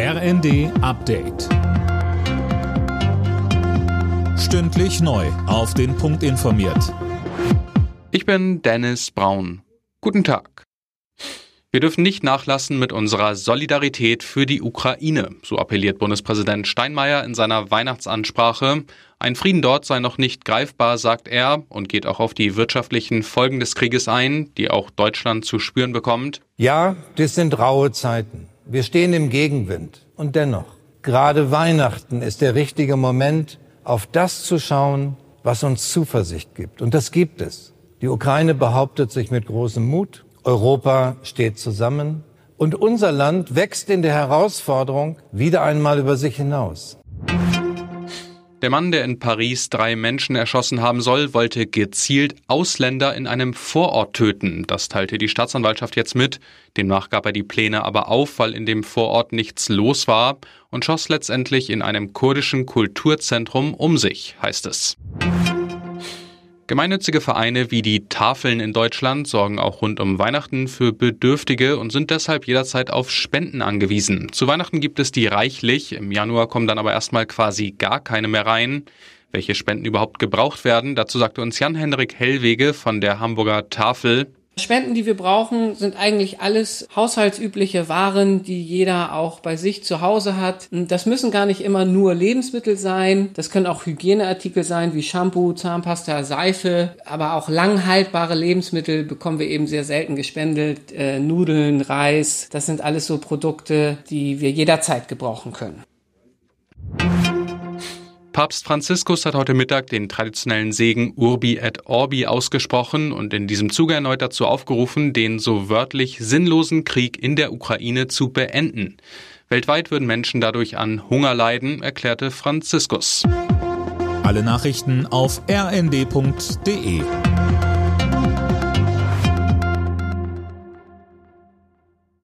RND Update. Stündlich neu. Auf den Punkt informiert. Ich bin Dennis Braun. Guten Tag. Wir dürfen nicht nachlassen mit unserer Solidarität für die Ukraine, so appelliert Bundespräsident Steinmeier in seiner Weihnachtsansprache. Ein Frieden dort sei noch nicht greifbar, sagt er, und geht auch auf die wirtschaftlichen Folgen des Krieges ein, die auch Deutschland zu spüren bekommt. Ja, das sind raue Zeiten. Wir stehen im Gegenwind. Und dennoch, gerade Weihnachten ist der richtige Moment, auf das zu schauen, was uns Zuversicht gibt. Und das gibt es. Die Ukraine behauptet sich mit großem Mut. Europa steht zusammen. Und unser Land wächst in der Herausforderung wieder einmal über sich hinaus. Der Mann, der in Paris drei Menschen erschossen haben soll, wollte gezielt Ausländer in einem Vorort töten. Das teilte die Staatsanwaltschaft jetzt mit. Demnach gab er die Pläne aber auf, weil in dem Vorort nichts los war und schoss letztendlich in einem kurdischen Kulturzentrum um sich, heißt es. Gemeinnützige Vereine wie die Tafeln in Deutschland sorgen auch rund um Weihnachten für Bedürftige und sind deshalb jederzeit auf Spenden angewiesen. Zu Weihnachten gibt es die reichlich, im Januar kommen dann aber erstmal quasi gar keine mehr rein. Welche Spenden überhaupt gebraucht werden, dazu sagte uns Jan-Henrik Hellwege von der Hamburger Tafel. Spenden, die wir brauchen, sind eigentlich alles haushaltsübliche Waren, die jeder auch bei sich zu Hause hat. Das müssen gar nicht immer nur Lebensmittel sein. Das können auch Hygieneartikel sein, wie Shampoo, Zahnpasta, Seife. Aber auch langhaltbare Lebensmittel bekommen wir eben sehr selten gespendet. Äh, Nudeln, Reis, das sind alles so Produkte, die wir jederzeit gebrauchen können. Papst Franziskus hat heute Mittag den traditionellen Segen Urbi et Orbi ausgesprochen und in diesem Zuge erneut dazu aufgerufen, den so wörtlich sinnlosen Krieg in der Ukraine zu beenden. Weltweit würden Menschen dadurch an Hunger leiden, erklärte Franziskus. Alle Nachrichten auf rnd.de